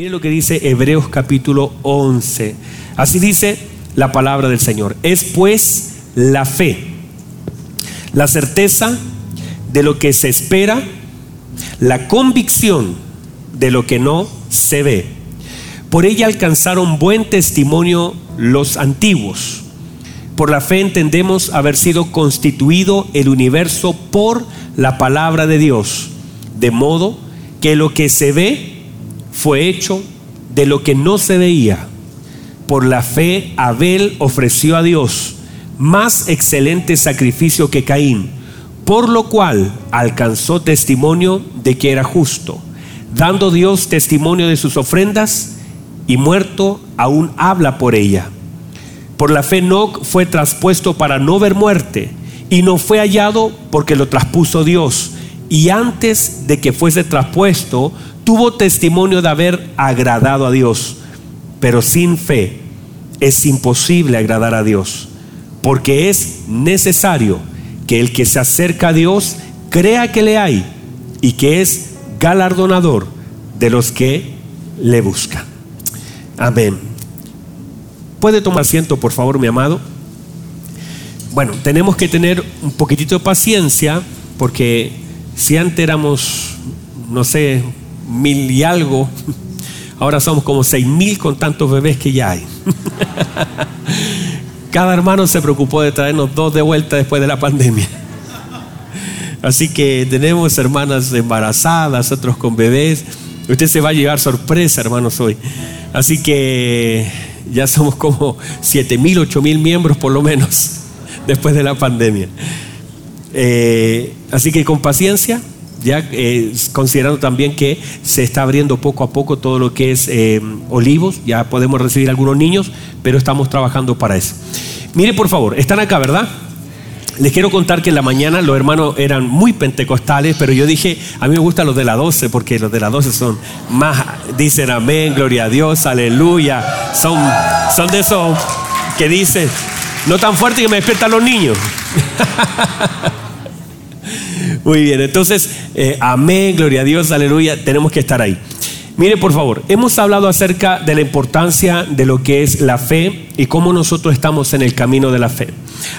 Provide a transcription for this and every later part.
Mire lo que dice Hebreos capítulo 11. Así dice la palabra del Señor. Es pues la fe, la certeza de lo que se espera, la convicción de lo que no se ve. Por ella alcanzaron buen testimonio los antiguos. Por la fe entendemos haber sido constituido el universo por la palabra de Dios, de modo que lo que se ve fue hecho de lo que no se veía. Por la fe Abel ofreció a Dios más excelente sacrificio que Caín, por lo cual alcanzó testimonio de que era justo, dando Dios testimonio de sus ofrendas y muerto aún habla por ella. Por la fe Enoch fue traspuesto para no ver muerte y no fue hallado porque lo traspuso Dios. Y antes de que fuese traspuesto, tuvo testimonio de haber agradado a Dios. Pero sin fe es imposible agradar a Dios, porque es necesario que el que se acerca a Dios crea que le hay y que es galardonador de los que le buscan. Amén. ¿Puede tomar asiento, por favor, mi amado? Bueno, tenemos que tener un poquitito de paciencia porque si antes éramos, no sé, mil y algo, ahora somos como seis mil con tantos bebés que ya hay. Cada hermano se preocupó de traernos dos de vuelta después de la pandemia. Así que tenemos hermanas embarazadas, otros con bebés. Usted se va a llevar sorpresa, hermanos, hoy. Así que ya somos como siete mil, ocho mil miembros por lo menos después de la pandemia. Eh, así que con paciencia, ya eh, considerando también que se está abriendo poco a poco todo lo que es eh, olivos, ya podemos recibir algunos niños, pero estamos trabajando para eso. Mire por favor, están acá, ¿verdad? Les quiero contar que en la mañana los hermanos eran muy pentecostales, pero yo dije, a mí me gustan los de la 12, porque los de la 12 son más, dicen amén, gloria a Dios, aleluya, son, son de esos que dicen, no tan fuerte que me despiertan los niños. Muy bien, entonces, eh, amén, gloria a Dios, aleluya, tenemos que estar ahí. Mire, por favor, hemos hablado acerca de la importancia de lo que es la fe y cómo nosotros estamos en el camino de la fe.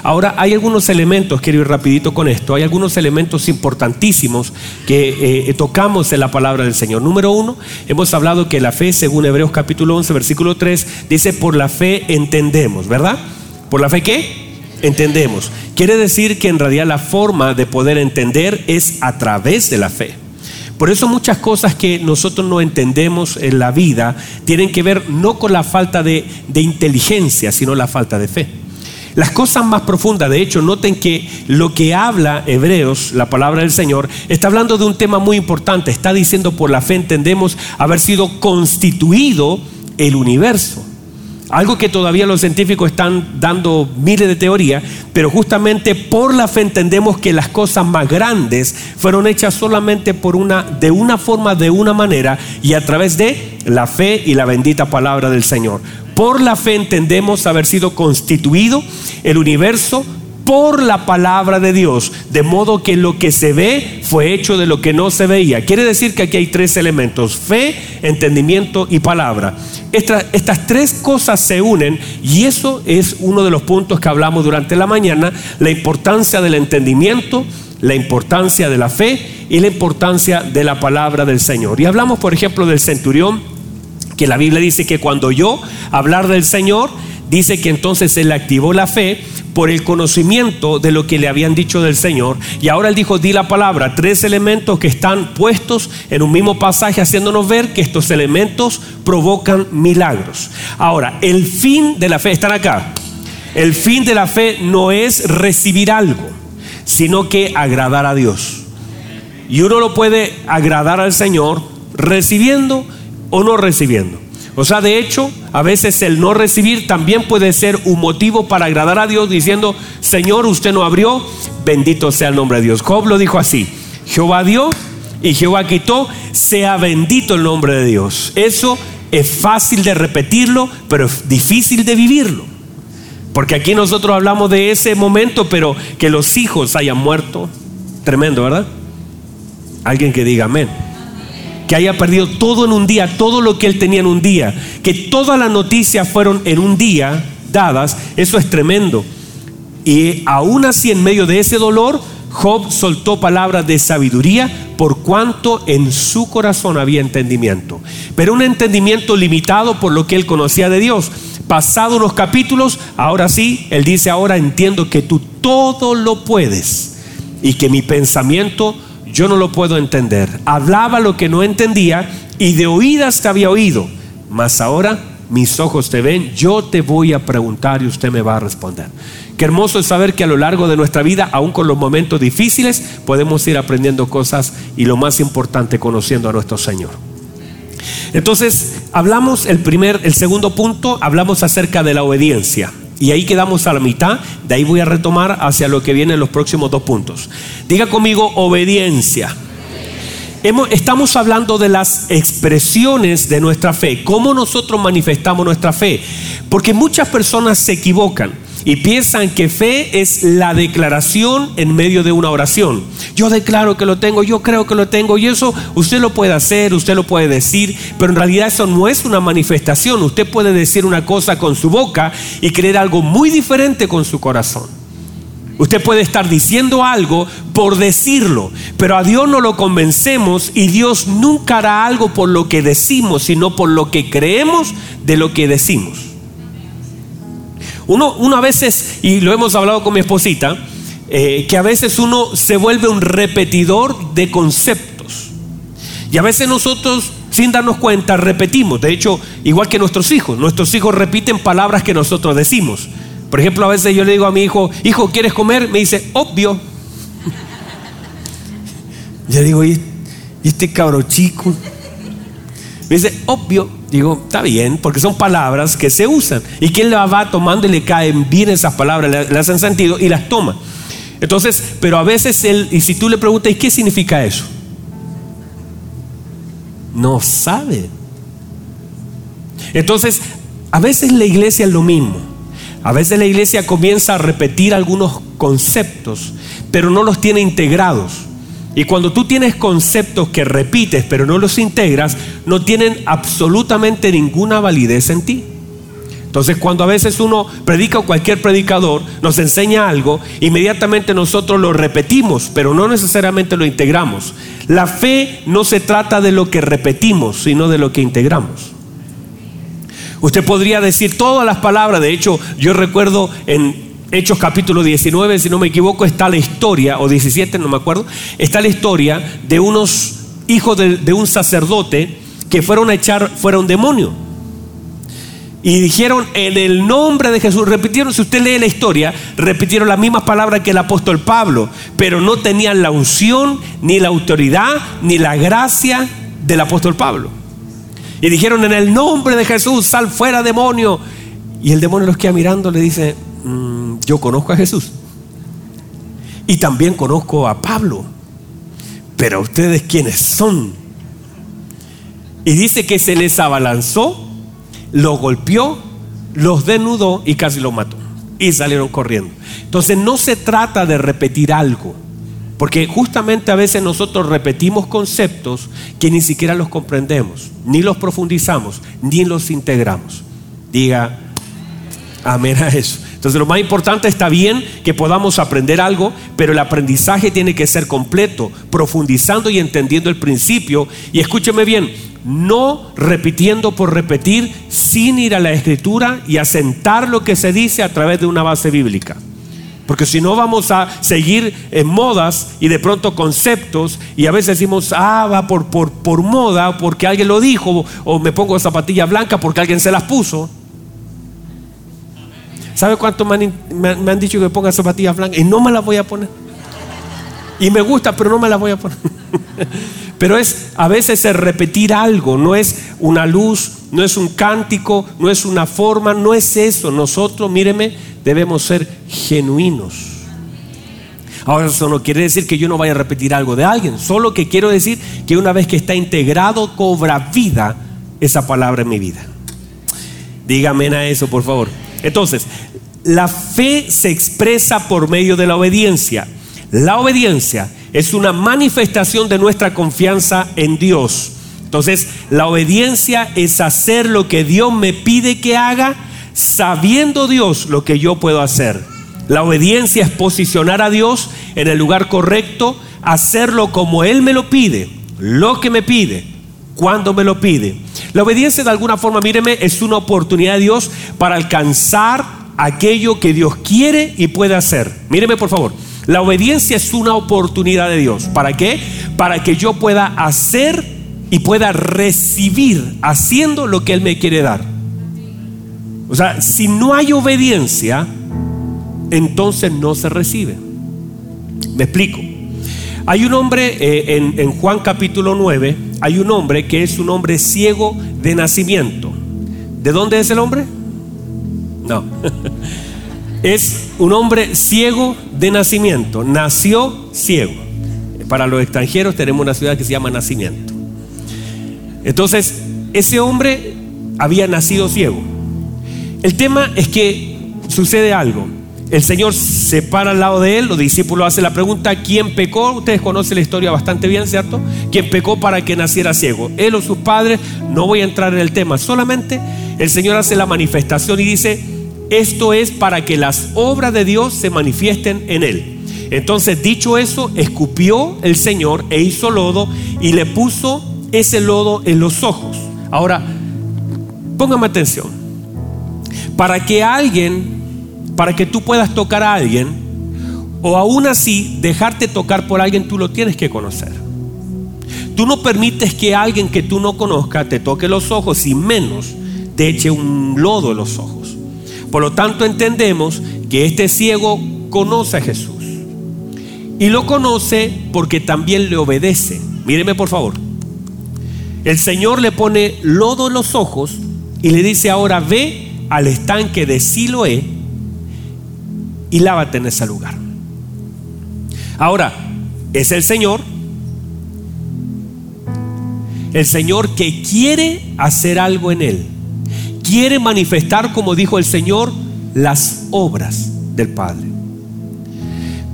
Ahora, hay algunos elementos, quiero ir rapidito con esto, hay algunos elementos importantísimos que eh, tocamos en la palabra del Señor. Número uno, hemos hablado que la fe, según Hebreos capítulo 11, versículo 3, dice, por la fe entendemos, ¿verdad? ¿Por la fe qué? Entendemos. Quiere decir que en realidad la forma de poder entender es a través de la fe. Por eso muchas cosas que nosotros no entendemos en la vida tienen que ver no con la falta de, inteligencia, sino la falta de fe. Las cosas más profundas, de hecho, noten que lo que habla Hebreos, la palabra del Señor, está hablando de un tema muy importante. Está diciendo por la fe entendemos haber sido constituido el universo. Algo que todavía los científicos están dando miles de teorías, pero justamente por la fe entendemos que las cosas más grandes fueron hechas solamente por una, de una forma, de una manera, y a través de la fe y la bendita palabra del Señor. Por la fe entendemos haber sido constituido el universo por la palabra de Dios, de modo que lo que se ve fue hecho de lo que no se veía. Quiere decir que aquí hay tres elementos, fe, entendimiento y palabra. estas tres cosas se unen y eso es uno de los puntos que hablamos durante la mañana, la importancia del entendimiento, la importancia de la fe y la importancia de la palabra del Señor. Y hablamos, por ejemplo, del centurión, que la Biblia dice que cuando yo hablar del Señor, dice que entonces él activó la fe por el conocimiento de lo que le habían dicho del Señor. Y ahora él dijo, di la palabra, tres elementos que están puestos en un mismo pasaje haciéndonos ver que estos elementos provocan milagros. Ahora, el fin de la fe, están acá, el fin de la fe no es recibir algo, sino que agradar a Dios. Y uno lo puede agradar al Señor recibiendo o no recibiendo. O sea, de hecho, a veces el no recibir también puede ser un motivo para agradar a Dios diciendo, Señor, usted no abrió, bendito sea el nombre de Dios. Job lo dijo así, Jehová dio y Jehová quitó, sea bendito el nombre de Dios. Eso es fácil de repetirlo, pero es difícil de vivirlo. Porque aquí nosotros hablamos de ese momento, pero que los hijos hayan muerto, tremendo, ¿verdad? Alguien que diga amén que haya perdido todo en un día, todo lo que él tenía en un día, que todas las noticias fueron en un día dadas, eso es tremendo. Y aún así, en medio de ese dolor, Job soltó palabras de sabiduría por cuanto en su corazón había entendimiento. Pero un entendimiento limitado por lo que él conocía de Dios. Pasado unos capítulos, ahora sí, él dice, ahora entiendo que tú todo lo puedes y que mi pensamiento yo no lo puedo entender. Hablaba lo que no entendía y de oídas te había oído, mas ahora mis ojos te ven, yo te voy a preguntar y usted me va a responder. Qué hermoso es saber que a lo largo de nuestra vida, aún con los momentos difíciles, podemos ir aprendiendo cosas y lo más importante, conociendo a nuestro Señor. Entonces, hablamos el primer, el segundo punto, hablamos acerca de la obediencia. Y ahí quedamos a la mitad, de ahí voy a retomar hacia lo que viene en los próximos dos puntos. Diga conmigo obediencia. estamos hablando de las expresiones de nuestra fe, cómo nosotros manifestamos nuestra fe, porque muchas personas se equivocan y piensan que fe es la declaración en medio de una oración. Yo declaro que lo tengo, yo creo que lo tengo y eso usted lo puede hacer, usted lo puede decir, pero en realidad eso no es una manifestación. Usted puede decir una cosa con su boca y creer algo muy diferente con su corazón. Usted puede estar diciendo algo por decirlo, pero a Dios no lo convencemos y Dios nunca hará algo por lo que decimos, sino por lo que creemos de lo que decimos. Uno, a veces, y lo hemos hablado con mi esposita, eh, que a veces uno se vuelve un repetidor de conceptos. Y a veces nosotros, sin darnos cuenta, repetimos. De hecho, igual que nuestros hijos, nuestros hijos repiten palabras que nosotros decimos. Por ejemplo, a veces yo le digo a mi hijo, hijo, ¿quieres comer? Me dice, obvio. Yo digo, ¿y este cabro chico? Me dice, obvio. Digo, está bien, porque son palabras que se usan. Y quien la va tomando y le caen bien esas palabras, le, hacen sentido y las toma. Entonces, pero a veces él, y si tú le preguntas, ¿y qué significa eso? No sabe. Entonces, a veces la iglesia es lo mismo. A veces la iglesia comienza a repetir algunos conceptos, pero no los tiene integrados. Y cuando tú tienes conceptos que repites pero no los integras, no tienen absolutamente ninguna validez en ti. Entonces cuando a veces uno predica o cualquier predicador nos enseña algo, inmediatamente nosotros lo repetimos, pero no necesariamente lo integramos. La fe no se trata de lo que repetimos, sino de lo que integramos. Usted podría decir todas las palabras, de hecho yo recuerdo en Hechos capítulo 19, si no me equivoco, está la historia, o 17, no me acuerdo, está la historia de unos hijos de, un sacerdote que fueron a echar fuera un demonio. Y dijeron en el nombre de Jesús, repitieron, si usted lee la historia, repitieron las mismas palabras que el apóstol Pablo, pero no tenían la unción, ni la autoridad, ni la gracia del apóstol Pablo. Y dijeron en el nombre de Jesús, sal fuera demonio. Y el demonio los queda mirando, le dice, Mm, yo conozco a Jesús y también conozco a Pablo, pero ustedes quiénes son. Y dice que se les abalanzó, lo golpeó, los desnudó y casi lo mató. Y salieron corriendo. Entonces no se trata de repetir algo, porque justamente a veces nosotros repetimos conceptos que ni siquiera los comprendemos, ni los profundizamos, ni los integramos. Diga, amén a eso. Entonces lo más importante está bien que podamos aprender algo, pero el aprendizaje tiene que ser completo, profundizando y entendiendo el principio. Y escúcheme bien, no repitiendo por repetir, sin ir a la escritura y asentar lo que se dice a través de una base bíblica. Porque si no vamos a seguir en modas y de pronto conceptos y a veces decimos, ah, va por, por, por moda, porque alguien lo dijo, o me pongo zapatilla blanca porque alguien se las puso. ¿Sabe cuánto me han, dicho que ponga zapatillas blancas? Y no me las voy a poner. Y me gusta, pero no me las voy a poner. pero es a veces es repetir algo, no es una luz, no es un cántico, no es una forma, no es eso. Nosotros, míreme, debemos ser genuinos. Ahora eso no quiere decir que yo no vaya a repetir algo de alguien, solo que quiero decir que una vez que está integrado cobra vida esa palabra en mi vida. Dígame a eso, por favor. Entonces, la fe se expresa por medio de la obediencia. La obediencia es una manifestación de nuestra confianza en Dios. Entonces, la obediencia es hacer lo que Dios me pide que haga, sabiendo Dios lo que yo puedo hacer. La obediencia es posicionar a Dios en el lugar correcto, hacerlo como Él me lo pide, lo que me pide, cuando me lo pide. La obediencia de alguna forma, míreme, es una oportunidad de Dios para alcanzar aquello que Dios quiere y puede hacer. Míreme por favor. La obediencia es una oportunidad de Dios. ¿Para qué? Para que yo pueda hacer y pueda recibir haciendo lo que Él me quiere dar. O sea, si no hay obediencia, entonces no se recibe. Me explico. Hay un hombre eh, en, en Juan capítulo 9, hay un hombre que es un hombre ciego de nacimiento. ¿De dónde es el hombre? No. es un hombre ciego de nacimiento. Nació ciego. Para los extranjeros tenemos una ciudad que se llama Nacimiento. Entonces, ese hombre había nacido ciego. El tema es que sucede algo. El Señor se para al lado de él, los discípulos hacen la pregunta, ¿quién pecó? Ustedes conocen la historia bastante bien, ¿cierto? ¿Quién pecó para que naciera ciego? Él o sus padres, no voy a entrar en el tema, solamente el Señor hace la manifestación y dice, esto es para que las obras de Dios se manifiesten en él. Entonces, dicho eso, escupió el Señor e hizo lodo y le puso ese lodo en los ojos. Ahora, póngame atención. Para que alguien para que tú puedas tocar a alguien, o aún así dejarte tocar por alguien, tú lo tienes que conocer. Tú no permites que alguien que tú no conozcas te toque los ojos y menos te eche un lodo en los ojos. Por lo tanto entendemos que este ciego conoce a Jesús. Y lo conoce porque también le obedece. Míreme por favor. El Señor le pone lodo en los ojos y le dice ahora ve al estanque de Siloé y lávate en ese lugar. Ahora, es el Señor, el Señor que quiere hacer algo en él, quiere manifestar, como dijo el Señor, las obras del Padre.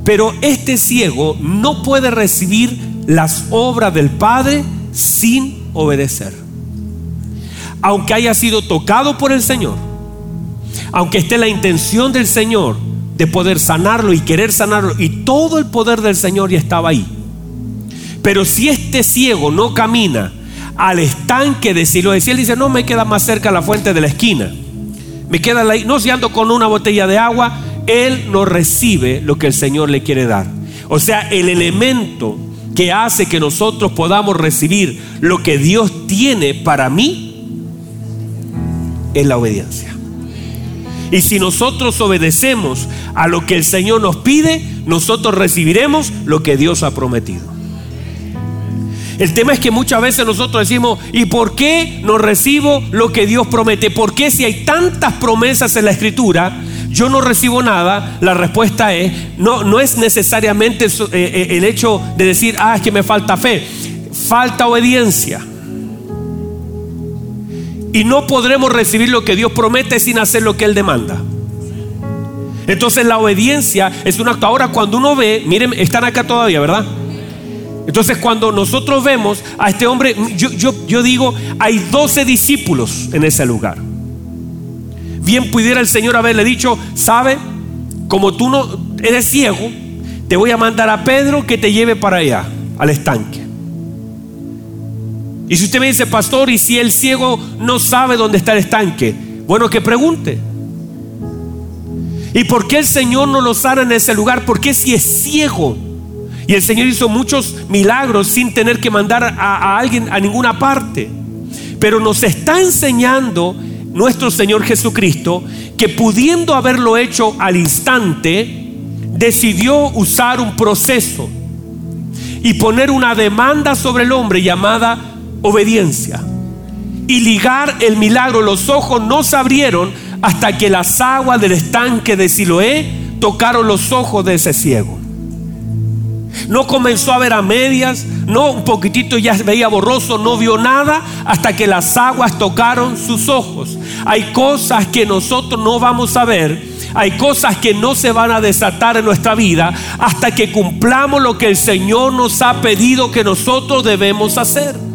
Pero este ciego no puede recibir las obras del Padre sin obedecer. Aunque haya sido tocado por el Señor, aunque esté la intención del Señor de poder sanarlo y querer sanarlo. Y todo el poder del Señor ya estaba ahí. Pero si este ciego no camina al estanque de Siloé, si él dice, no me queda más cerca la fuente de la esquina, me queda ahí, no si ando con una botella de agua, él no recibe lo que el Señor le quiere dar. O sea, el elemento que hace que nosotros podamos recibir lo que Dios tiene para mí es la obediencia. Y si nosotros obedecemos a lo que el Señor nos pide, nosotros recibiremos lo que Dios ha prometido. El tema es que muchas veces nosotros decimos, ¿y por qué no recibo lo que Dios promete? ¿Por qué si hay tantas promesas en la escritura, yo no recibo nada? La respuesta es, no, no es necesariamente eh, eh, el hecho de decir, ah, es que me falta fe, falta obediencia. Y no podremos recibir lo que Dios promete sin hacer lo que Él demanda. Entonces la obediencia es un acto. Ahora cuando uno ve, miren, están acá todavía, ¿verdad? Entonces cuando nosotros vemos a este hombre, yo, yo, yo digo, hay 12 discípulos en ese lugar. Bien pudiera el Señor haberle dicho, sabe, como tú no eres ciego, te voy a mandar a Pedro que te lleve para allá, al estanque. Y si usted me dice, pastor, y si el ciego no sabe dónde está el estanque, bueno, que pregunte. ¿Y por qué el Señor no lo sana en ese lugar? Porque si es ciego. Y el Señor hizo muchos milagros sin tener que mandar a, a alguien a ninguna parte. Pero nos está enseñando nuestro Señor Jesucristo que pudiendo haberlo hecho al instante, decidió usar un proceso y poner una demanda sobre el hombre llamada obediencia. Y ligar el milagro, los ojos no se abrieron hasta que las aguas del estanque de Siloé tocaron los ojos de ese ciego. No comenzó a ver a medias, no un poquitito ya veía borroso, no vio nada hasta que las aguas tocaron sus ojos. Hay cosas que nosotros no vamos a ver, hay cosas que no se van a desatar en nuestra vida hasta que cumplamos lo que el Señor nos ha pedido que nosotros debemos hacer.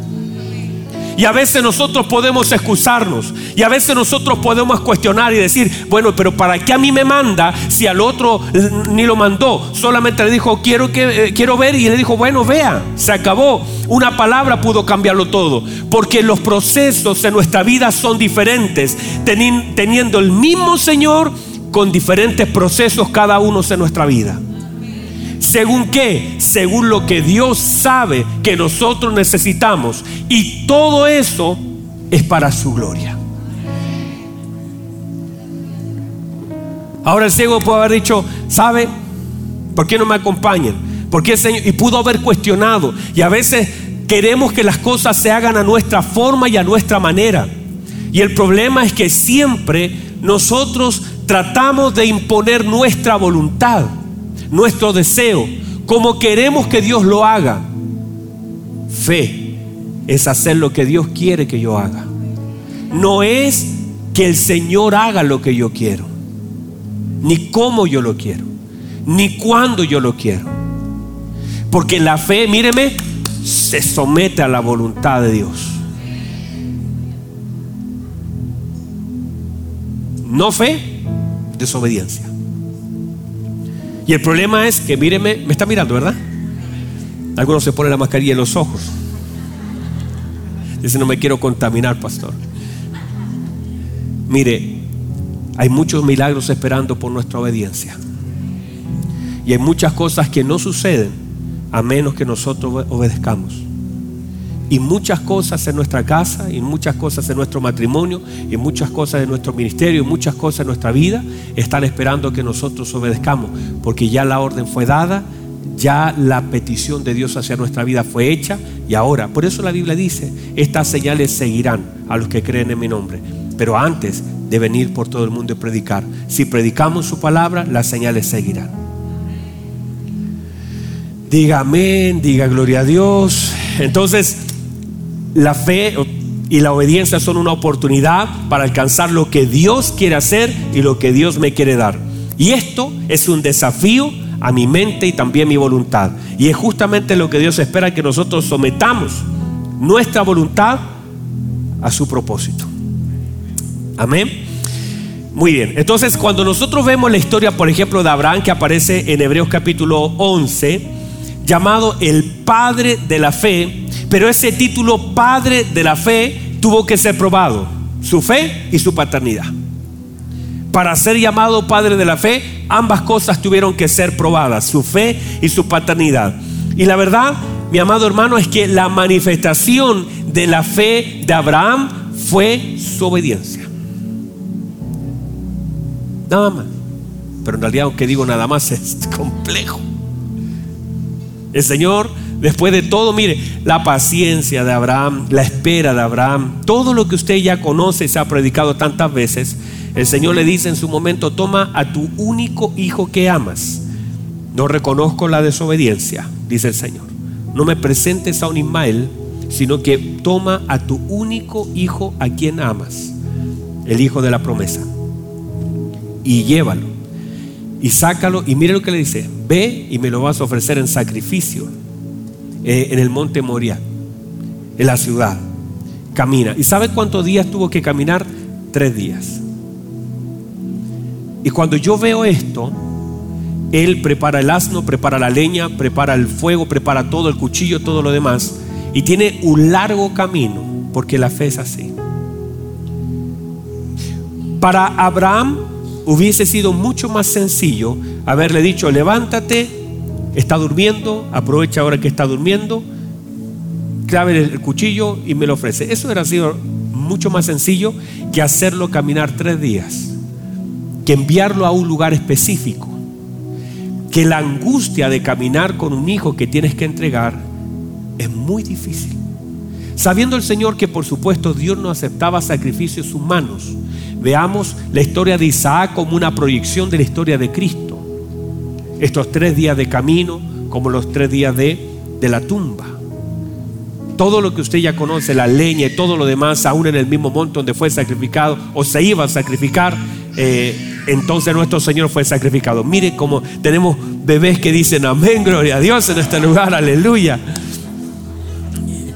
Y a veces nosotros podemos excusarnos. Y a veces nosotros podemos cuestionar y decir, bueno, pero ¿para qué a mí me manda si al otro eh, ni lo mandó? Solamente le dijo, quiero, que, eh, quiero ver. Y le dijo, bueno, vea, se acabó. Una palabra pudo cambiarlo todo. Porque los procesos en nuestra vida son diferentes. Teniendo el mismo Señor con diferentes procesos cada uno en nuestra vida. ¿Según qué? Según lo que Dios sabe que nosotros necesitamos. Y todo eso es para su gloria. Ahora el ciego puede haber dicho, ¿sabe? ¿Por qué no me acompañan? ¿Por qué? Y pudo haber cuestionado. Y a veces queremos que las cosas se hagan a nuestra forma y a nuestra manera. Y el problema es que siempre nosotros tratamos de imponer nuestra voluntad nuestro deseo, como queremos que Dios lo haga. Fe es hacer lo que Dios quiere que yo haga. No es que el Señor haga lo que yo quiero, ni cómo yo lo quiero, ni cuándo yo lo quiero. Porque la fe, míreme, se somete a la voluntad de Dios. No fe, desobediencia. Y el problema es que, míreme, me está mirando, ¿verdad? Algunos se ponen la mascarilla en los ojos. Dice, no me quiero contaminar, pastor. Mire, hay muchos milagros esperando por nuestra obediencia. Y hay muchas cosas que no suceden a menos que nosotros obedezcamos. Y muchas cosas en nuestra casa, y muchas cosas en nuestro matrimonio, y muchas cosas en nuestro ministerio, y muchas cosas en nuestra vida están esperando que nosotros obedezcamos, porque ya la orden fue dada, ya la petición de Dios hacia nuestra vida fue hecha, y ahora, por eso la Biblia dice, estas señales seguirán a los que creen en mi nombre, pero antes de venir por todo el mundo y predicar, si predicamos su palabra, las señales seguirán. Diga amén, diga gloria a Dios. Entonces, la fe y la obediencia son una oportunidad para alcanzar lo que Dios quiere hacer y lo que Dios me quiere dar. Y esto es un desafío a mi mente y también mi voluntad. Y es justamente lo que Dios espera que nosotros sometamos nuestra voluntad a su propósito. Amén. Muy bien, entonces cuando nosotros vemos la historia, por ejemplo, de Abraham que aparece en Hebreos capítulo 11, llamado el Padre de la Fe, pero ese título Padre de la Fe tuvo que ser probado, su fe y su paternidad. Para ser llamado Padre de la Fe, ambas cosas tuvieron que ser probadas, su fe y su paternidad. Y la verdad, mi amado hermano, es que la manifestación de la fe de Abraham fue su obediencia. Nada más. Pero en realidad, aunque digo nada más, es complejo. El Señor Después de todo, mire, la paciencia de Abraham, la espera de Abraham, todo lo que usted ya conoce y se ha predicado tantas veces, el Señor le dice en su momento, toma a tu único hijo que amas. No reconozco la desobediencia, dice el Señor. No me presentes a un Ismael, sino que toma a tu único hijo a quien amas, el hijo de la promesa, y llévalo, y sácalo, y mire lo que le dice, ve y me lo vas a ofrecer en sacrificio eh, en el monte Moria, en la ciudad. Camina. ¿Y sabe cuántos días tuvo que caminar? Tres días. Y cuando yo veo esto, él prepara el asno, prepara la leña, prepara el fuego, prepara todo, el cuchillo, todo lo demás. Y tiene un largo camino, porque la fe es así. Para Abraham hubiese sido mucho más sencillo haberle dicho, levántate, Está durmiendo, aprovecha ahora que está durmiendo, clave el cuchillo y me lo ofrece. Eso hubiera sido mucho más sencillo que hacerlo caminar tres días, que enviarlo a un lugar específico, que la angustia de caminar con un hijo que tienes que entregar es muy difícil. Sabiendo el Señor que por supuesto Dios no aceptaba sacrificios humanos, veamos la historia de Isaac como una proyección de la historia de Cristo estos tres días de camino como los tres días de, de la tumba. Todo lo que usted ya conoce, la leña y todo lo demás, aún en el mismo monte donde fue sacrificado o se iba a sacrificar, eh, entonces nuestro Señor fue sacrificado. Mire cómo tenemos bebés que dicen amén, gloria a Dios en este lugar, aleluya.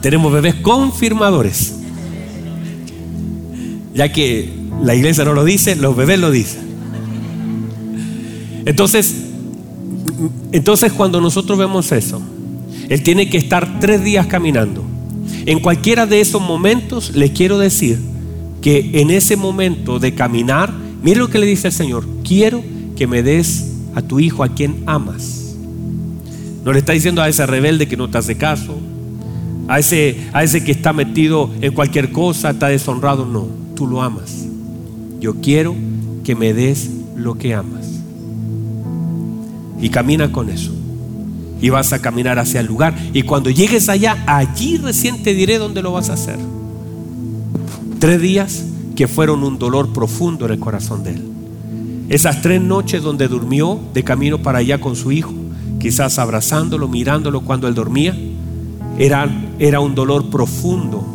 Tenemos bebés confirmadores. Ya que la iglesia no lo dice, los bebés lo dicen. Entonces, entonces cuando nosotros vemos eso, Él tiene que estar tres días caminando. En cualquiera de esos momentos le quiero decir que en ese momento de caminar, mire lo que le dice el Señor, quiero que me des a tu hijo a quien amas. No le está diciendo a ese rebelde que no te hace caso, a ese, a ese que está metido en cualquier cosa, está deshonrado, no, tú lo amas. Yo quiero que me des lo que amas. Y camina con eso. Y vas a caminar hacia el lugar. Y cuando llegues allá, allí recién te diré dónde lo vas a hacer. Tres días que fueron un dolor profundo en el corazón de él. Esas tres noches donde durmió de camino para allá con su hijo, quizás abrazándolo, mirándolo cuando él dormía, era, era un dolor profundo.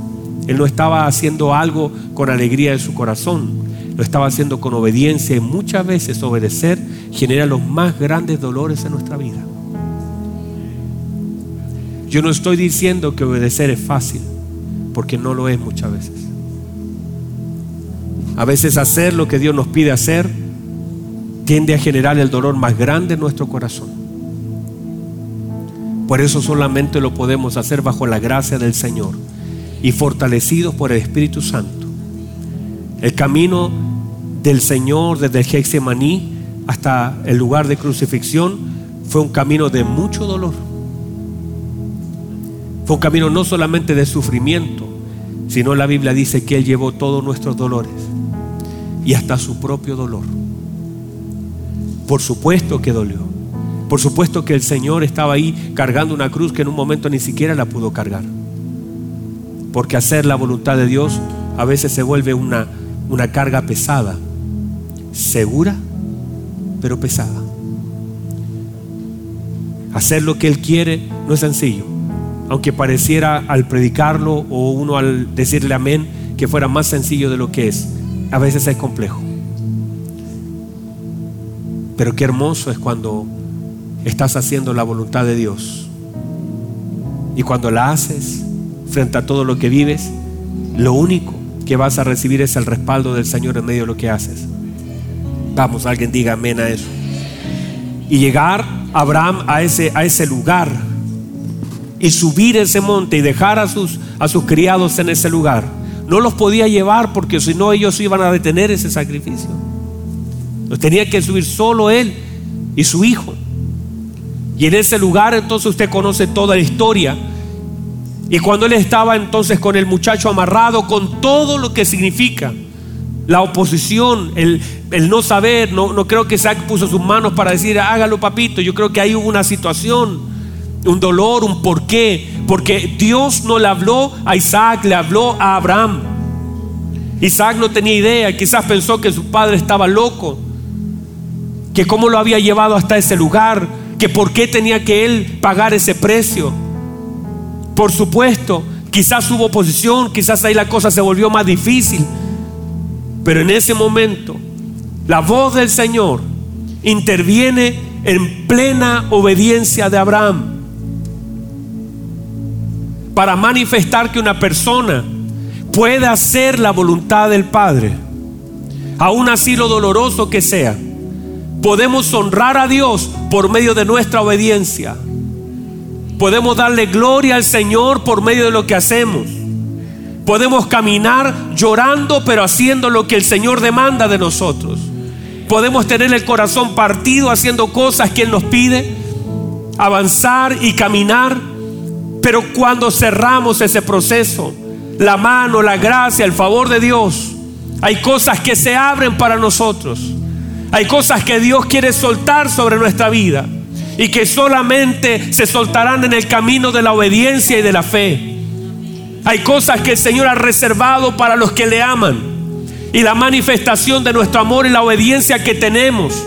Él no estaba haciendo algo con alegría en su corazón, lo estaba haciendo con obediencia y muchas veces obedecer genera los más grandes dolores en nuestra vida. Yo no estoy diciendo que obedecer es fácil, porque no lo es muchas veces. A veces hacer lo que Dios nos pide hacer tiende a generar el dolor más grande en nuestro corazón. Por eso solamente lo podemos hacer bajo la gracia del Señor y fortalecidos por el Espíritu Santo. El camino del Señor desde el Gexemaní hasta el lugar de crucifixión fue un camino de mucho dolor. Fue un camino no solamente de sufrimiento, sino la Biblia dice que Él llevó todos nuestros dolores y hasta su propio dolor. Por supuesto que dolió. Por supuesto que el Señor estaba ahí cargando una cruz que en un momento ni siquiera la pudo cargar. Porque hacer la voluntad de Dios a veces se vuelve una, una carga pesada, segura, pero pesada. Hacer lo que Él quiere no es sencillo, aunque pareciera al predicarlo o uno al decirle amén que fuera más sencillo de lo que es a veces es complejo. Pero qué hermoso es cuando estás haciendo la voluntad de Dios. Y cuando la haces frente a todo lo que vives, lo único que vas a recibir es el respaldo del Señor en medio de lo que haces. Vamos, alguien diga amén a eso. Y llegar Abraham a ese, a ese lugar y subir ese monte y dejar a sus, a sus criados en ese lugar no los podía llevar porque si no ellos iban a detener ese sacrificio. Los tenía que subir solo él y su hijo. Y en ese lugar entonces usted conoce toda la historia. Y cuando él estaba entonces con el muchacho amarrado, con todo lo que significa la oposición, el, no saber, no, no creo que Isaac puso sus manos para decir, hágalo papito, yo creo que hay una situación, un dolor, un porqué, porque Dios no le habló a Isaac, le habló a Abraham. Isaac no tenía idea, quizás pensó que su padre estaba loco, que cómo lo había llevado hasta ese lugar, que por qué tenía que él pagar ese precio. Por supuesto, quizás hubo oposición, quizás ahí la cosa se volvió más difícil, pero en ese momento la voz del Señor interviene en plena obediencia de Abraham para manifestar que una persona puede hacer la voluntad del Padre, aún así lo doloroso que sea. Podemos honrar a Dios por medio de nuestra obediencia. Podemos darle gloria al Señor por medio de lo que hacemos. Podemos caminar llorando pero haciendo lo que el Señor demanda de nosotros. Podemos tener el corazón partido haciendo cosas que Él nos pide. Avanzar y caminar pero cuando cerramos ese proceso, la mano, la gracia, el favor de Dios, hay cosas que se abren para nosotros. Hay cosas que Dios quiere soltar sobre nuestra vida y que solamente se soltarán en el camino de la obediencia y de la fe. Hay cosas que el Señor ha reservado para los que le aman y la manifestación de nuestro amor y la obediencia que tenemos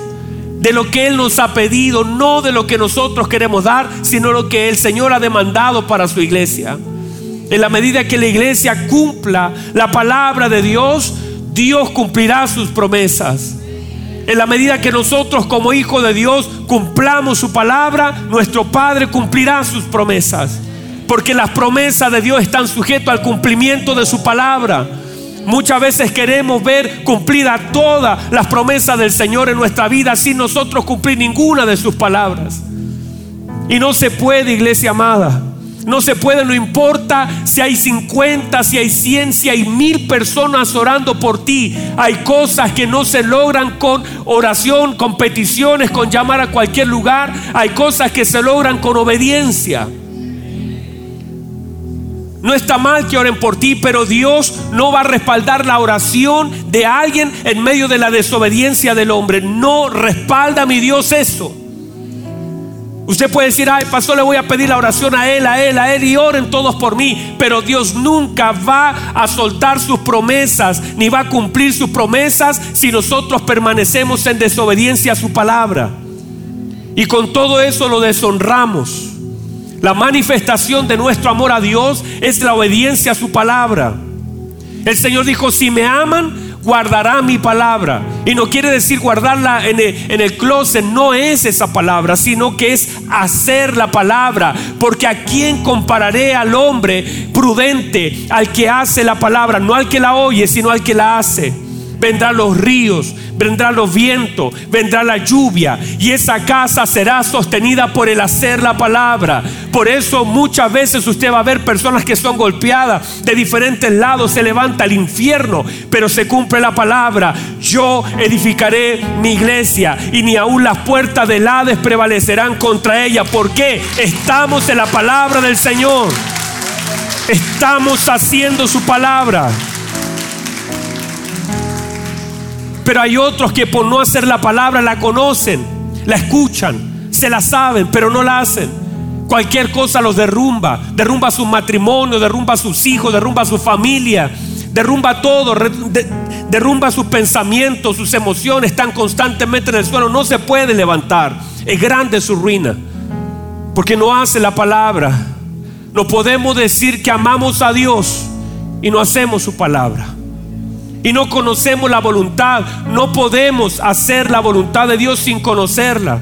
de lo que Él nos ha pedido, no de lo que nosotros queremos dar, sino lo que el Señor ha demandado para su iglesia. En la medida que la iglesia cumpla la palabra de Dios, Dios cumplirá sus promesas. En la medida que nosotros como hijos de Dios cumplamos su palabra, nuestro Padre cumplirá sus promesas. Porque las promesas de Dios están sujetas al cumplimiento de su palabra. Muchas veces queremos ver cumplidas todas las promesas del Señor en nuestra vida sin nosotros cumplir ninguna de sus palabras. Y no se puede, iglesia amada. No se puede, no importa si hay 50, si hay 100, si hay mil personas orando por ti. Hay cosas que no se logran con oración, con peticiones, con llamar a cualquier lugar. Hay cosas que se logran con obediencia. No está mal que oren por ti, pero Dios no va a respaldar la oración de alguien en medio de la desobediencia del hombre. No respalda mi Dios eso. Usted puede decir, ay, pastor, le voy a pedir la oración a él, a él, a él, y oren todos por mí. Pero Dios nunca va a soltar sus promesas, ni va a cumplir sus promesas si nosotros permanecemos en desobediencia a su palabra. Y con todo eso lo deshonramos. La manifestación de nuestro amor a Dios es la obediencia a su palabra. El Señor dijo, si me aman, guardará mi palabra. Y no quiere decir guardarla en el, en el, closet, no es esa palabra, sino que es hacer la palabra. Porque a quién compararé al hombre prudente, al que hace la palabra, no al que la oye, sino al que la hace vendrán los ríos, vendrán los vientos, vendrá la lluvia y esa casa será sostenida por el hacer la palabra. Por eso muchas veces usted va a ver personas que son golpeadas de diferentes lados, se levanta el infierno, pero se cumple la palabra. Yo edificaré mi iglesia y ni aún las puertas del Hades prevalecerán contra ella. porque Estamos en la palabra del Señor. Estamos haciendo su palabra. Pero hay otros que por no hacer la palabra la conocen, la escuchan, se la saben, pero no la hacen. Cualquier cosa los derrumba, derrumba su matrimonio, derrumba sus hijos, derrumba su familia, derrumba todo, derrumba sus pensamientos, sus emociones, están constantemente en el suelo, no se puede levantar. Es grande su ruina, porque no hace la palabra. No podemos decir que amamos a Dios y no hacemos su palabra y no conocemos la voluntad. No podemos hacer la voluntad de Dios sin conocerla.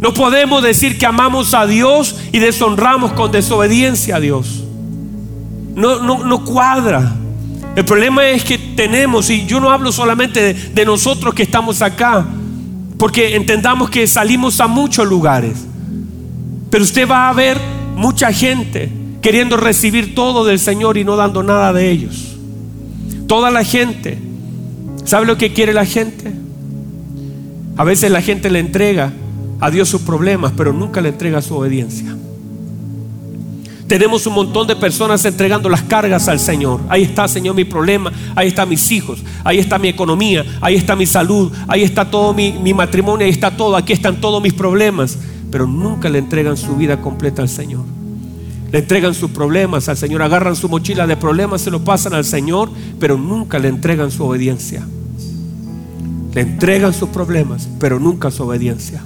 No podemos decir que amamos a Dios y deshonramos con desobediencia a Dios. No, no, no cuadra. El problema es que tenemos, y yo no hablo solamente de, de nosotros que estamos acá, porque entendamos que salimos a muchos lugares, pero usted va a ver mucha gente queriendo recibir todo del Señor y no dando nada de ellos. Toda la gente. ¿Sabe lo que quiere la gente? A veces la gente le entrega a Dios sus problemas, pero nunca le entrega su obediencia. Tenemos un montón de personas entregando las cargas al Señor. Ahí está, Señor, mi problema. Ahí están mis hijos. Ahí está mi economía. Ahí está mi salud. Ahí está todo mi, mi matrimonio. Ahí está todo. Aquí están todos mis problemas. Pero nunca le entregan su vida completa al Señor le entregan sus problemas al Señor, agarran su mochila de problemas, se lo pasan al Señor, pero nunca le entregan su obediencia. Le entregan sus problemas, pero nunca su obediencia.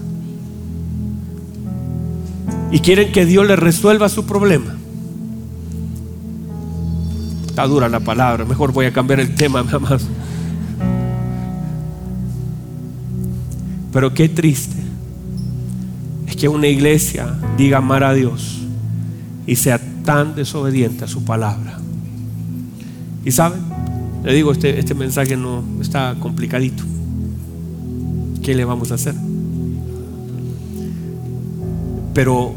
Y quieren que Dios le resuelva su problema. Está dura la palabra, mejor voy a cambiar el tema nada más. Pero qué triste es que una iglesia diga amar a Dios y sea tan desobediente a su palabra. Y saben, le digo, este, este mensaje no está complicadito. ¿Qué le vamos a hacer? Pero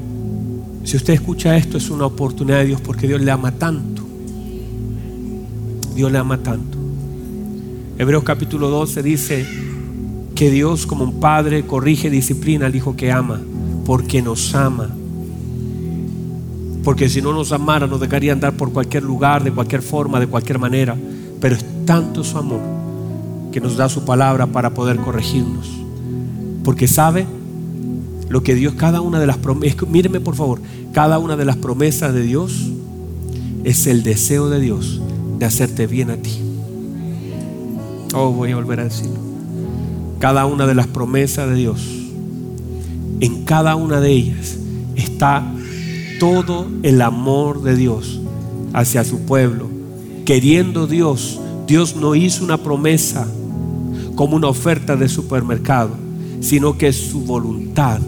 si usted escucha esto es una oportunidad de Dios porque Dios le ama tanto. Dios le ama tanto. Hebreos capítulo 12 dice que Dios como un padre corrige, disciplina al hijo que ama, porque nos ama porque si no nos amara nos dejaría andar por cualquier lugar, de cualquier forma, de cualquier manera. Pero es tanto su amor que nos da su palabra para poder corregirnos. Porque sabe lo que Dios, cada una de las promesas, míreme por favor, cada una de las promesas de Dios es el deseo de Dios de hacerte bien a ti. Oh, voy a volver a decirlo. Cada una de las promesas de Dios, en cada una de ellas está todo el amor de Dios hacia su pueblo. Queriendo Dios, Dios no hizo una promesa como una oferta de supermercado, sino que es su voluntad.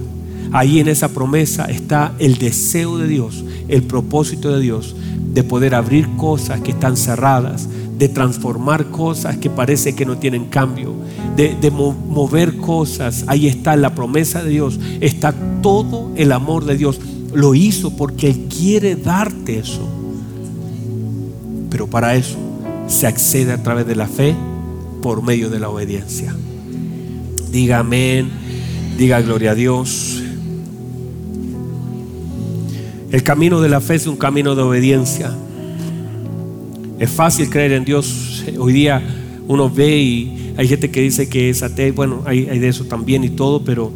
Ahí en esa promesa está el deseo de Dios, el propósito de Dios de poder abrir cosas que están cerradas, de transformar cosas que parece que no tienen cambio, de, de mo- mover cosas. Ahí está la promesa de Dios, está todo el amor de Dios. Lo hizo porque Él quiere darte eso. Pero para eso se accede a través de la fe por medio de la obediencia. Diga amén, diga gloria a Dios. El camino de la fe es un camino de obediencia. Es fácil creer en Dios. Hoy día uno ve y hay gente que dice que es ateo. Bueno, hay, hay de eso también y todo, pero,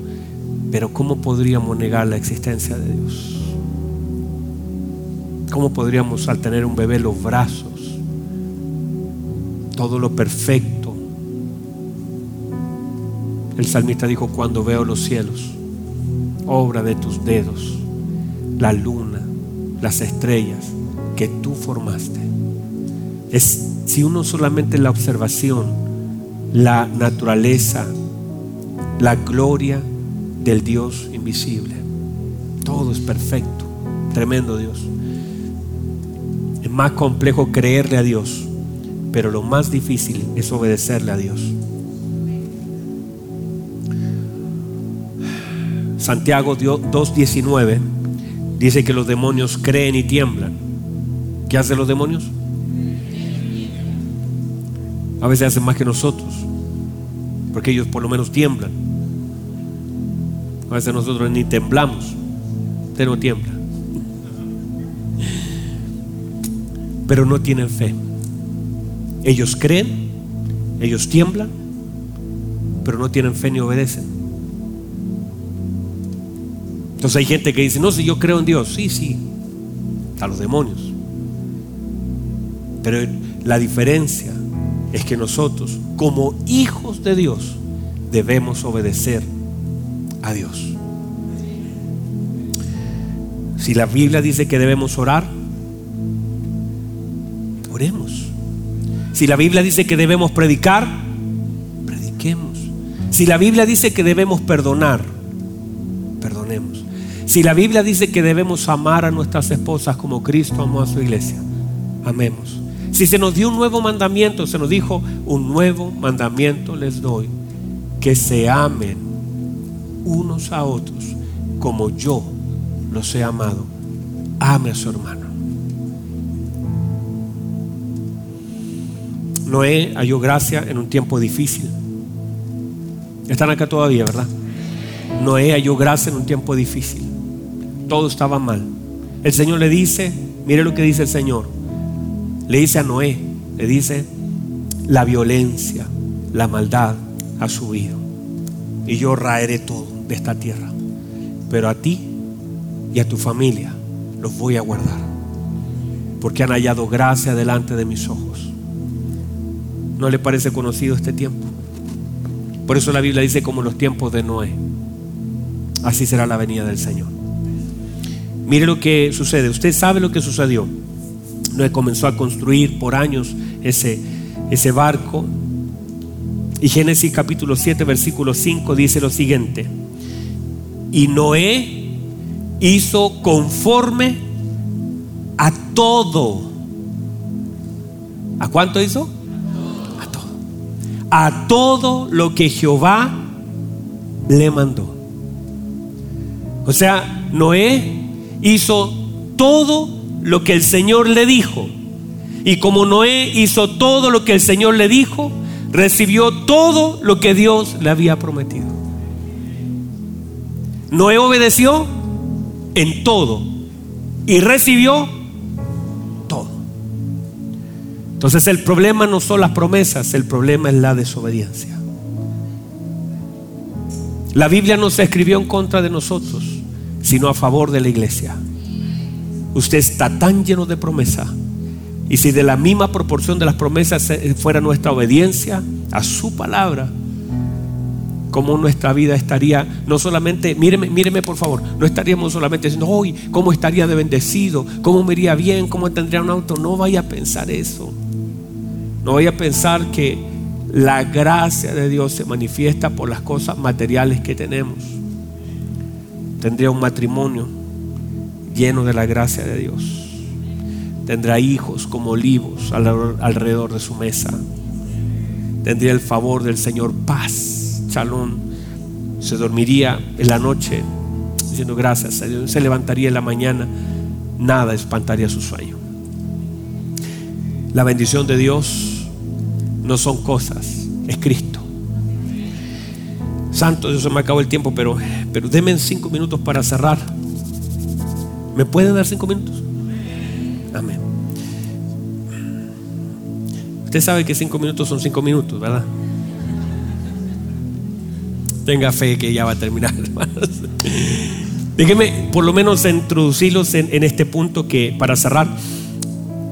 pero ¿cómo podríamos negar la existencia de Dios? ¿Cómo podríamos al tener un bebé los brazos? Todo lo perfecto. El salmista dijo, cuando veo los cielos, obra de tus dedos, la luna, las estrellas que tú formaste. Es si uno solamente la observación, la naturaleza, la gloria del Dios invisible. Todo es perfecto, tremendo Dios. Es más complejo creerle a Dios, pero lo más difícil es obedecerle a Dios. Santiago 2.19 dice que los demonios creen y tiemblan. ¿Qué hacen los demonios? A veces hacen más que nosotros, porque ellos por lo menos tiemblan. A veces nosotros ni temblamos, usted no tiembla. Pero no tienen fe. Ellos creen, ellos tiemblan, pero no tienen fe ni obedecen. Entonces hay gente que dice, no, si yo creo en Dios, sí, sí, a los demonios. Pero la diferencia es que nosotros, como hijos de Dios, debemos obedecer a Dios. Si la Biblia dice que debemos orar, oremos. Si la Biblia dice que debemos predicar, prediquemos. Si la Biblia dice que debemos perdonar, perdonemos. Si la Biblia dice que debemos amar a nuestras esposas como Cristo amó a su iglesia, amemos. Si se nos dio un nuevo mandamiento, se nos dijo, un nuevo mandamiento les doy, que se amen unos a otros como yo los he amado. Ame a su hermano. Noé halló gracia en un tiempo difícil. Están acá todavía, ¿verdad? Noé halló gracia en un tiempo difícil. Todo estaba mal. El Señor le dice, mire lo que dice el Señor. Le dice a Noé, le dice, la violencia, la maldad ha subido. Y yo raeré todo de esta tierra. Pero a ti y a tu familia los voy a guardar. Porque han hallado gracia delante de mis ojos. ¿No le parece conocido este tiempo? Por eso la Biblia dice como los tiempos de Noé. Así será la venida del Señor. Mire lo que sucede. Usted sabe lo que sucedió. Noé comenzó a construir por años ese, ese barco. Y Génesis capítulo 7, versículo 5 dice lo siguiente. Y Noé hizo conforme a todo. ¿A cuánto hizo? A todo. A todo lo que Jehová le mandó. O sea, Noé hizo todo lo que el Señor le dijo. Y como Noé hizo todo lo que el Señor le dijo, recibió todo lo que Dios le había prometido. Noé obedeció en todo y recibió todo. Entonces el problema no son las promesas, el problema es la desobediencia. La Biblia no se escribió en contra de nosotros, sino a favor de la iglesia. Usted está tan lleno de promesa. Y si de la misma proporción de las promesas fuera nuestra obediencia a su palabra, como nuestra vida estaría, no solamente, míreme, míreme por favor, no estaríamos solamente diciendo, hoy, ¿cómo estaría de bendecido? ¿Cómo me iría bien? ¿Cómo tendría un auto? No vaya a pensar eso. No vaya a pensar que la gracia de Dios se manifiesta por las cosas materiales que tenemos. Tendría un matrimonio lleno de la gracia de Dios. tendrá hijos como olivos alrededor de su mesa. Tendría el favor del Señor, paz, chalón. Se dormiría en la noche diciendo gracias a Dios. Se levantaría en la mañana, nada espantaría su sueño. La bendición de Dios no son cosas, es Cristo. Santo, Dios se me acabó el tiempo, pero, pero denme cinco minutos para cerrar. ¿Me pueden dar cinco minutos? Amén. Usted sabe que cinco minutos son cinco minutos, ¿verdad? Tenga fe que ya va a terminar, hermanos. Por lo menos introducirlos en, en este punto que para cerrar,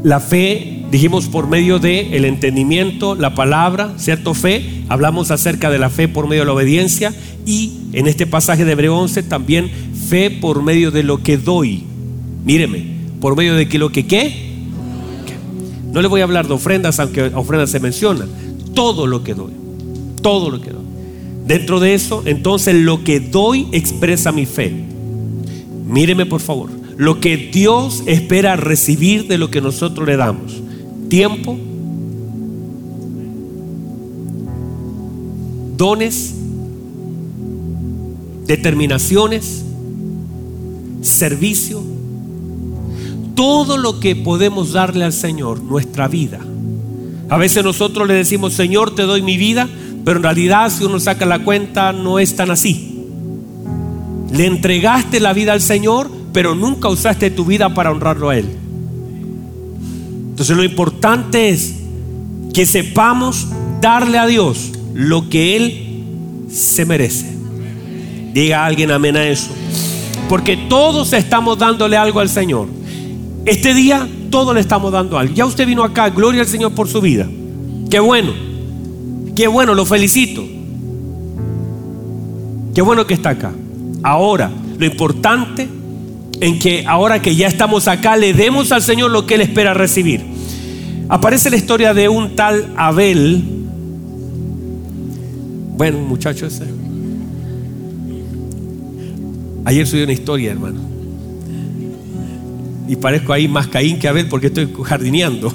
la fe Dijimos por medio de el entendimiento, la palabra, ¿cierto? Fe. Hablamos acerca de la fe por medio de la obediencia y en este pasaje de Hebreo 11 también fe por medio de lo que doy. Míreme, por medio de que lo que qué. No le voy a hablar de ofrendas, aunque ofrendas se menciona. Todo lo que doy. Todo lo que doy. Dentro de eso, entonces lo que doy expresa mi fe. Míreme por favor. Lo que Dios espera recibir de lo que nosotros le damos tiempo, dones, determinaciones, servicio, todo lo que podemos darle al Señor, nuestra vida. A veces nosotros le decimos, Señor, te doy mi vida, pero en realidad si uno saca la cuenta no es tan así. Le entregaste la vida al Señor, pero nunca usaste tu vida para honrarlo a Él. Entonces lo importante es que sepamos darle a Dios lo que Él se merece. Diga alguien amén a eso. Porque todos estamos dándole algo al Señor. Este día todos le estamos dando algo. Ya usted vino acá, gloria al Señor por su vida. Qué bueno. Qué bueno, lo felicito. Qué bueno que está acá. Ahora, lo importante en que ahora que ya estamos acá le demos al Señor lo que Él espera recibir. Aparece la historia de un tal Abel. Bueno, muchacho ese. Ayer subí una historia, hermano. Y parezco ahí más Caín que Abel porque estoy jardineando.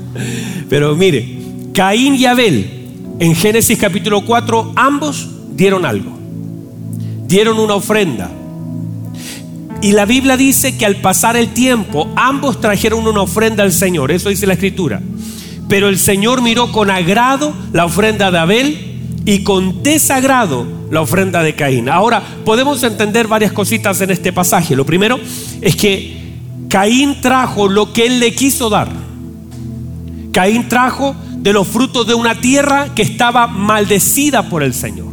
Pero mire, Caín y Abel, en Génesis capítulo 4, ambos dieron algo. Dieron una ofrenda. Y la Biblia dice que al pasar el tiempo, ambos trajeron una ofrenda al Señor. Eso dice la Escritura. Pero el Señor miró con agrado la ofrenda de Abel y con desagrado la ofrenda de Caín. Ahora, podemos entender varias cositas en este pasaje. Lo primero es que Caín trajo lo que él le quiso dar. Caín trajo de los frutos de una tierra que estaba maldecida por el Señor.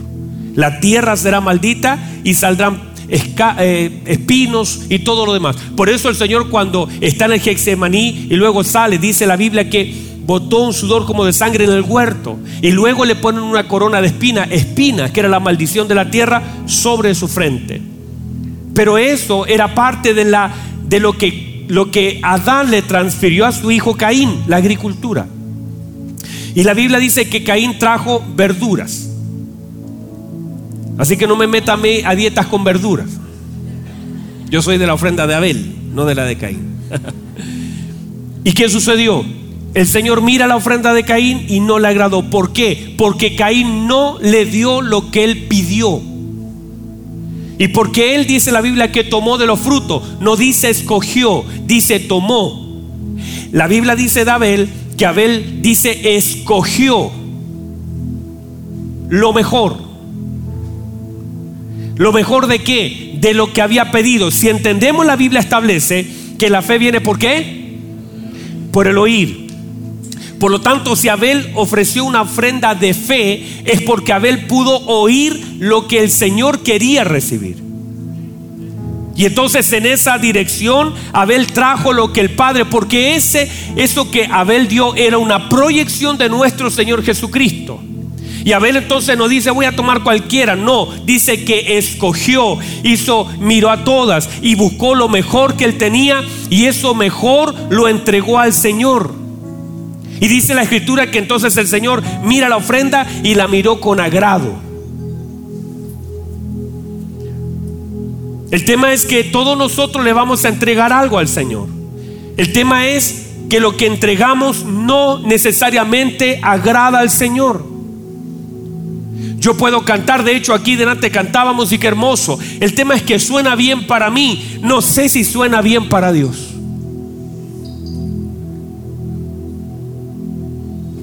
La tierra será maldita y saldrán eh, espinos y todo lo demás. Por eso el Señor cuando está en el Gexemaní y luego sale, dice la Biblia que botó un sudor como de sangre en el huerto y luego le ponen una corona de espina, espina, que era la maldición de la tierra, sobre su frente. Pero eso era parte de, la, de lo, que, lo que Adán le transfirió a su hijo Caín, la agricultura. Y la Biblia dice que Caín trajo verduras. Así que no me meta a, a dietas con verduras. Yo soy de la ofrenda de Abel, no de la de Caín. ¿Y qué sucedió? El Señor mira la ofrenda de Caín y no le agradó. ¿Por qué? Porque Caín no le dio lo que él pidió. Y porque él dice la Biblia que tomó de los frutos, no dice escogió, dice tomó. La Biblia dice de Abel que Abel dice escogió lo mejor. ¿Lo mejor de qué? De lo que había pedido. Si entendemos la Biblia establece que la fe viene por qué? Por el oír. Por lo tanto, si Abel ofreció una ofrenda de fe, es porque Abel pudo oír lo que el Señor quería recibir. Y entonces en esa dirección Abel trajo lo que el Padre, porque ese eso que Abel dio era una proyección de nuestro Señor Jesucristo. Y Abel entonces no dice voy a tomar cualquiera, no, dice que escogió, hizo, miró a todas y buscó lo mejor que él tenía y eso mejor lo entregó al Señor. Y dice la escritura que entonces el Señor mira la ofrenda y la miró con agrado. El tema es que todos nosotros le vamos a entregar algo al Señor. El tema es que lo que entregamos no necesariamente agrada al Señor. Yo puedo cantar, de hecho aquí delante cantábamos y qué hermoso. El tema es que suena bien para mí, no sé si suena bien para Dios.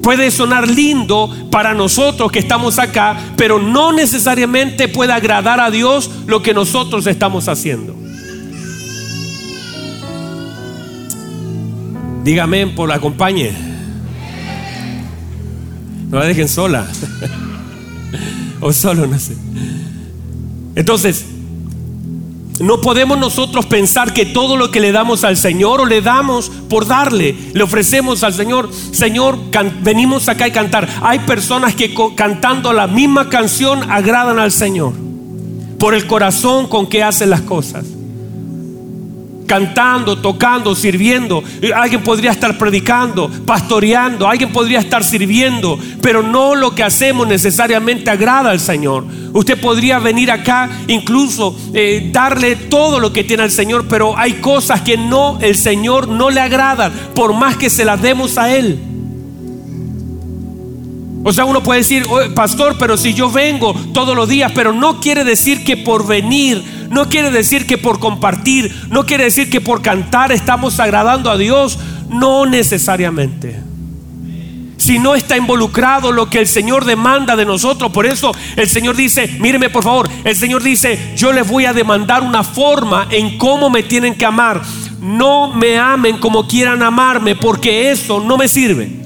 Puede sonar lindo para nosotros que estamos acá, pero no necesariamente puede agradar a Dios lo que nosotros estamos haciendo. Dígame por la acompañe. No la dejen sola. o solo, no sé. Entonces, no podemos nosotros pensar que todo lo que le damos al Señor o le damos por darle, le ofrecemos al Señor, Señor, venimos acá y cantar. Hay personas que cantando la misma canción agradan al Señor por el corazón con que hacen las cosas cantando, tocando, sirviendo. Alguien podría estar predicando, pastoreando, alguien podría estar sirviendo, pero no lo que hacemos necesariamente agrada al Señor. Usted podría venir acá, incluso eh, darle todo lo que tiene al Señor, pero hay cosas que no, el Señor no le agradan, por más que se las demos a Él. O sea, uno puede decir, pastor, pero si yo vengo todos los días, pero no quiere decir que por venir no quiere decir que por compartir, no quiere decir que por cantar estamos agradando a Dios, no necesariamente. Si no está involucrado lo que el Señor demanda de nosotros, por eso el Señor dice, míreme por favor, el Señor dice, yo les voy a demandar una forma en cómo me tienen que amar. No me amen como quieran amarme, porque eso no me sirve.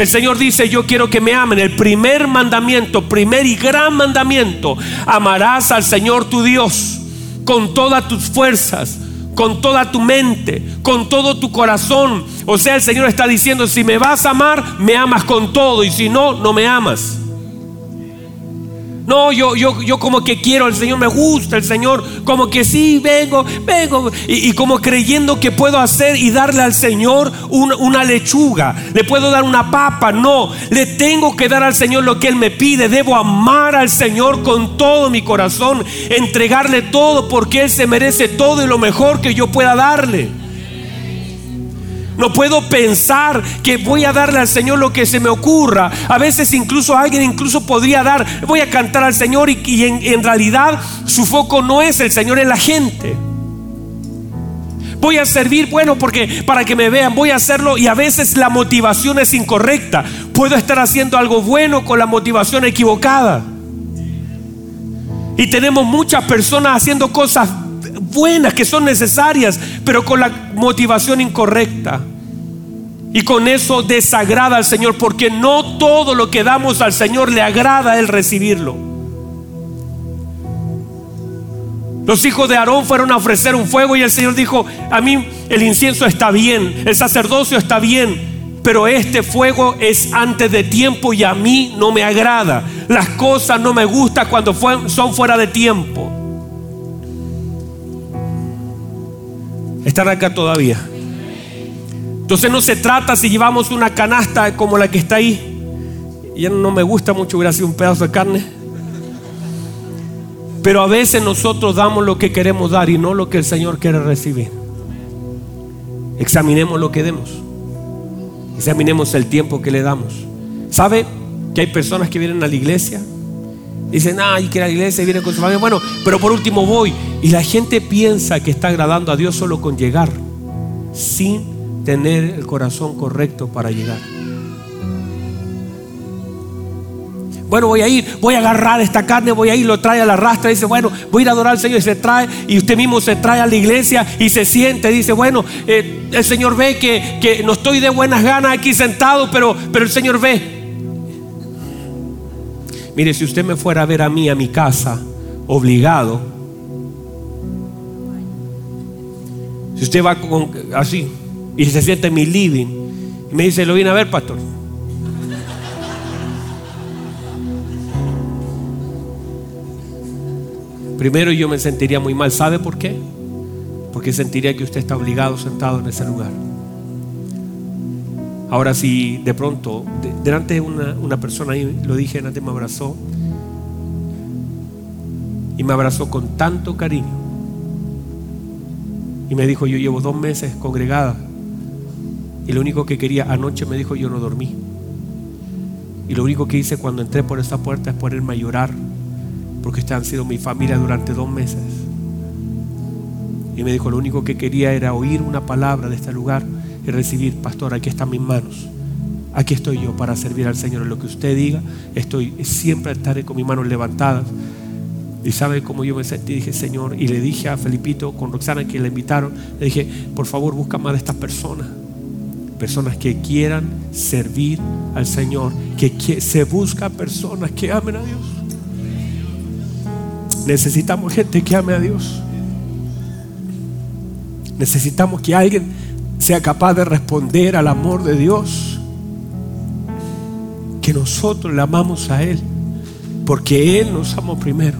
El Señor dice, yo quiero que me amen. El primer mandamiento, primer y gran mandamiento, amarás al Señor tu Dios con todas tus fuerzas, con toda tu mente, con todo tu corazón. O sea, el Señor está diciendo, si me vas a amar, me amas con todo y si no, no me amas. No, yo, yo, yo como que quiero, el Señor me gusta, el Señor como que sí, vengo, vengo. Y, como creyendo que puedo hacer y darle al Señor una lechuga. Le puedo dar una papa. No, le tengo que dar al Señor lo que Él me pide. Debo amar al Señor con todo mi corazón. Entregarle todo porque Él se merece todo y lo mejor que yo pueda darle. No puedo pensar que voy a darle al Señor lo que se me ocurra. A veces incluso alguien incluso podría dar, voy a cantar al Señor y, en, en realidad su foco no es el Señor, es la gente. Voy a servir, bueno, porque para que me vean, voy a hacerlo y a veces la motivación es incorrecta. Puedo estar haciendo algo bueno con la motivación equivocada. Y tenemos muchas personas haciendo cosas buenas que son necesarias, pero con la motivación incorrecta. Y con eso desagrada al Señor, porque no todo lo que damos al Señor le agrada Él recibirlo. Los hijos de Aarón fueron a ofrecer un fuego y el Señor dijo, a mí el incienso está bien, el sacerdocio está bien, pero este fuego es antes de tiempo y a mí no me agrada. Las cosas no me gustan cuando son fuera de tiempo. Están acá todavía. Entonces no se trata si llevamos una canasta como la que está ahí. Ya no me gusta mucho, hubiera sido un pedazo de carne. Pero a veces nosotros damos lo que queremos dar y no lo que el Señor quiere recibir. Examinemos lo que demos. Examinemos el tiempo que le damos. ¿Sabe que hay personas que vienen a la iglesia Dicen, ah, y que la iglesia viene con su familia. Bueno, pero por último voy. Y la gente piensa que está agradando a Dios solo con llegar, sin tener el corazón correcto para llegar. Bueno, voy a ir, voy a agarrar esta carne, voy a ir, lo trae a la rastra, dice, bueno, voy a ir a adorar al Señor y se trae, y usted mismo se trae a la iglesia y se siente, dice, bueno, eh, el Señor ve que, que, no estoy de buenas ganas aquí sentado, pero, pero el Señor ve, Mire, si usted me fuera a ver a mí, a mi casa, obligado, si usted va así y se siente en mi living y me dice, lo vine a ver, pastor. Primero yo me sentiría muy mal. ¿Sabe por qué? Porque sentiría que usted está obligado sentado en ese lugar. Ahora si de pronto, delante de una, persona ahí, lo dije, antes me abrazó, y me abrazó con tanto cariño, y me dijo, yo llevo dos meses congregada Y lo único que quería, anoche me dijo, yo no dormí. Y lo único que hice cuando entré por esa puerta es ponerme a llorar, porque ustedes han sido mi familia durante dos meses. Y me dijo, lo único que quería era oír una palabra de este lugar y recibir, pastor, aquí están mis manos. Aquí estoy yo para servir al Señor. En lo que usted diga, estoy siempre estaré con mis manos levantadas. Y sabe cómo yo me sentí, dije, Señor, y le dije a Felipito con Roxana que le invitaron, le dije, por favor, busca más de estas personas. Personas que quieran servir al Señor, que, se busca personas que amen a Dios. Necesitamos gente que ame a Dios. Necesitamos que alguien sea capaz de responder al amor de Dios. Que nosotros le amamos a Él. Porque Él nos amó primero.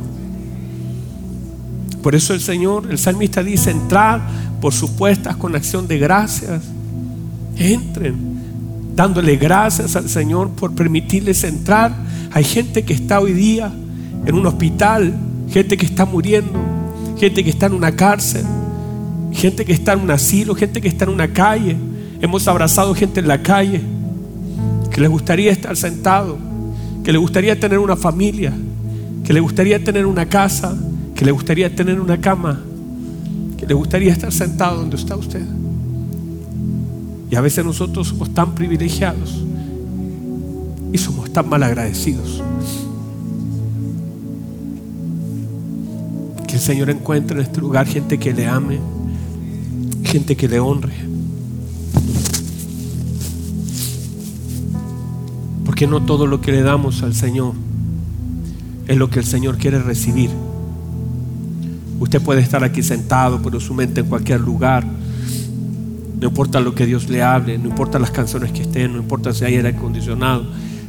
Por eso el Señor, el salmista dice, entrar por supuestas con acción de gracias. Entren, dándole gracias al Señor por permitirles entrar. Hay gente que está hoy día en un hospital, gente que está muriendo, gente que está en una cárcel, gente que está en un asilo, gente que está en una calle. Hemos abrazado gente en la calle que le gustaría estar sentado, que le gustaría tener una familia, que le gustaría tener una casa, que le gustaría tener una cama, que le gustaría estar sentado donde está usted. Y a veces nosotros somos tan privilegiados y somos tan mal agradecidos. Que el Señor encuentre en este lugar gente que le ame, gente que le honre. Porque no todo lo que le damos al Señor es lo que el Señor quiere recibir. Usted puede estar aquí sentado, pero su mente en cualquier lugar. No importa lo que Dios le hable, no importa las canciones que estén, no importa si hay aire acondicionado,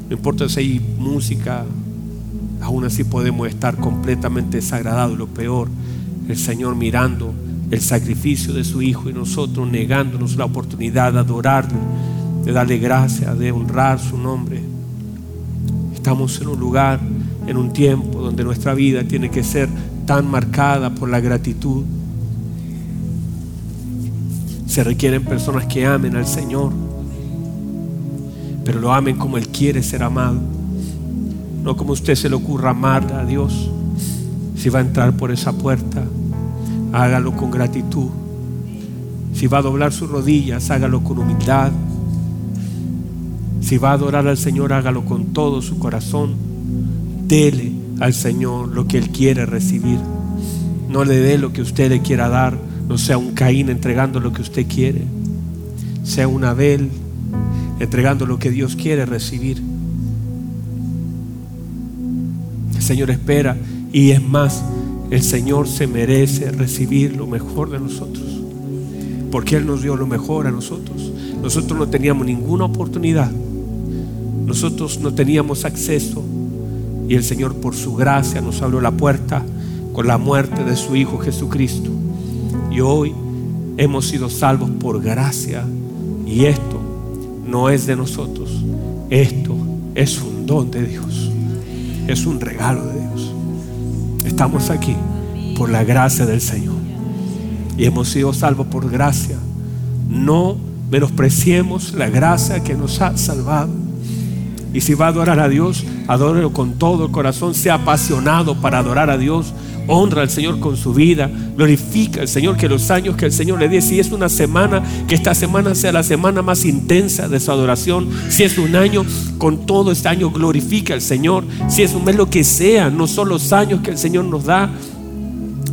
no importa si hay música, aún así podemos estar completamente desagradados. Lo peor, el Señor mirando el sacrificio de su Hijo y nosotros negándonos la oportunidad de adorarle, de darle gracia, de honrar su nombre. Estamos en un lugar, en un tiempo donde nuestra vida tiene que ser tan marcada por la gratitud. Se requieren personas que amen al Señor, pero lo amen como Él quiere ser amado, no como usted se le ocurra amar a Dios. Si va a entrar por esa puerta, hágalo con gratitud. Si va a doblar sus rodillas, hágalo con humildad. Si va a adorar al Señor, hágalo con todo su corazón. Dele al Señor lo que Él quiere recibir. No le dé lo que usted le quiera dar. No sea un Caín entregando lo que usted quiere. Sea un Abel entregando lo que Dios quiere recibir. El Señor espera y es más, el Señor se merece recibir lo mejor de nosotros. Porque Él nos dio lo mejor a nosotros. Nosotros no teníamos ninguna oportunidad. Nosotros no teníamos acceso. Y el Señor por su gracia nos abrió la puerta con la muerte de su Hijo Jesucristo. Y hoy hemos sido salvos por gracia. Y esto no es de nosotros. Esto es un don de Dios. Es un regalo de Dios. Estamos aquí por la gracia del Señor. Y hemos sido salvos por gracia. No menospreciemos la gracia que nos ha salvado. Y si va a adorar a Dios, adórelo con todo el corazón. Sea apasionado para adorar a Dios. Honra al Señor con su vida. Glorifica al Señor que los años que el Señor le dé, si es una semana, que esta semana sea la semana más intensa de su adoración. Si es un año, con todo este año glorifica al Señor. Si es un mes, lo que sea, no son los años que el Señor nos da,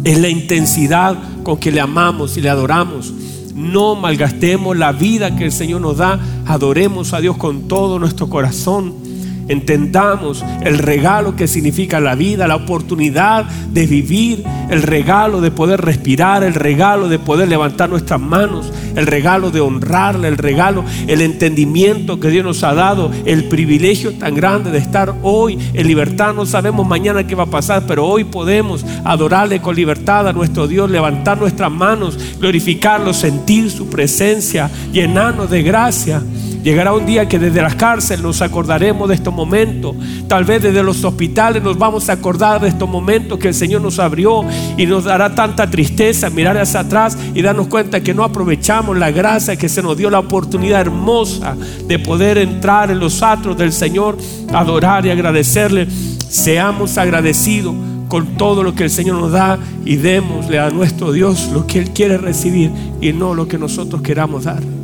es la intensidad con que le amamos y le adoramos. No malgastemos la vida que el Señor nos da. Adoremos a Dios con todo nuestro corazón entendamos el regalo que significa la vida, la oportunidad de vivir, el regalo de poder respirar, el regalo de poder levantar nuestras manos, el regalo de honrarle, el regalo, el entendimiento que Dios nos ha dado, el privilegio tan grande de estar hoy en libertad. No sabemos mañana qué va a pasar, pero hoy podemos adorarle con libertad a nuestro Dios, levantar nuestras manos, glorificarlo, sentir su presencia, llenarnos de gracia Llegará un día que desde las cárceles nos acordaremos de estos momentos. Tal vez desde los hospitales nos vamos a acordar de estos momentos que el Señor nos abrió y nos dará tanta tristeza mirar hacia atrás y darnos cuenta que no aprovechamos la gracia que se nos dio la oportunidad hermosa de poder entrar en los atros del Señor, adorar y agradecerle. Seamos agradecidos con todo lo que el Señor nos da y démosle a nuestro Dios lo que Él quiere recibir y no lo que nosotros queramos dar.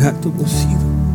Qué injusto e ingrato hemos sido.